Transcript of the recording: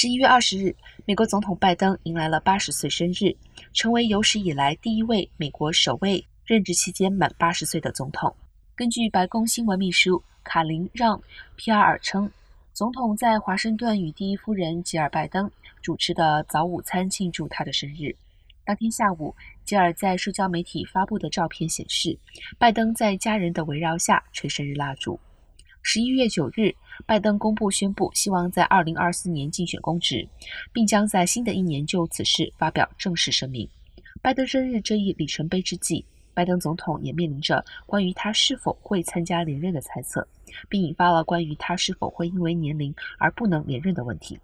十一月二十日，美国总统拜登迎来了八十岁生日，成为有史以来第一位美国首位任职期间满八十岁的总统。根据白宫新闻秘书卡琳让皮埃尔称，总统在华盛顿与第一夫人吉尔拜登主持的早午餐庆祝他的生日。当天下午，吉尔在社交媒体发布的照片显示，拜登在家人的围绕下吹生日蜡烛。十一月九日，拜登公布宣布，希望在二零二四年竞选公职，并将在新的一年就此事发表正式声明。拜登生日这一里程碑之际，拜登总统也面临着关于他是否会参加连任的猜测，并引发了关于他是否会因为年龄而不能连任的问题。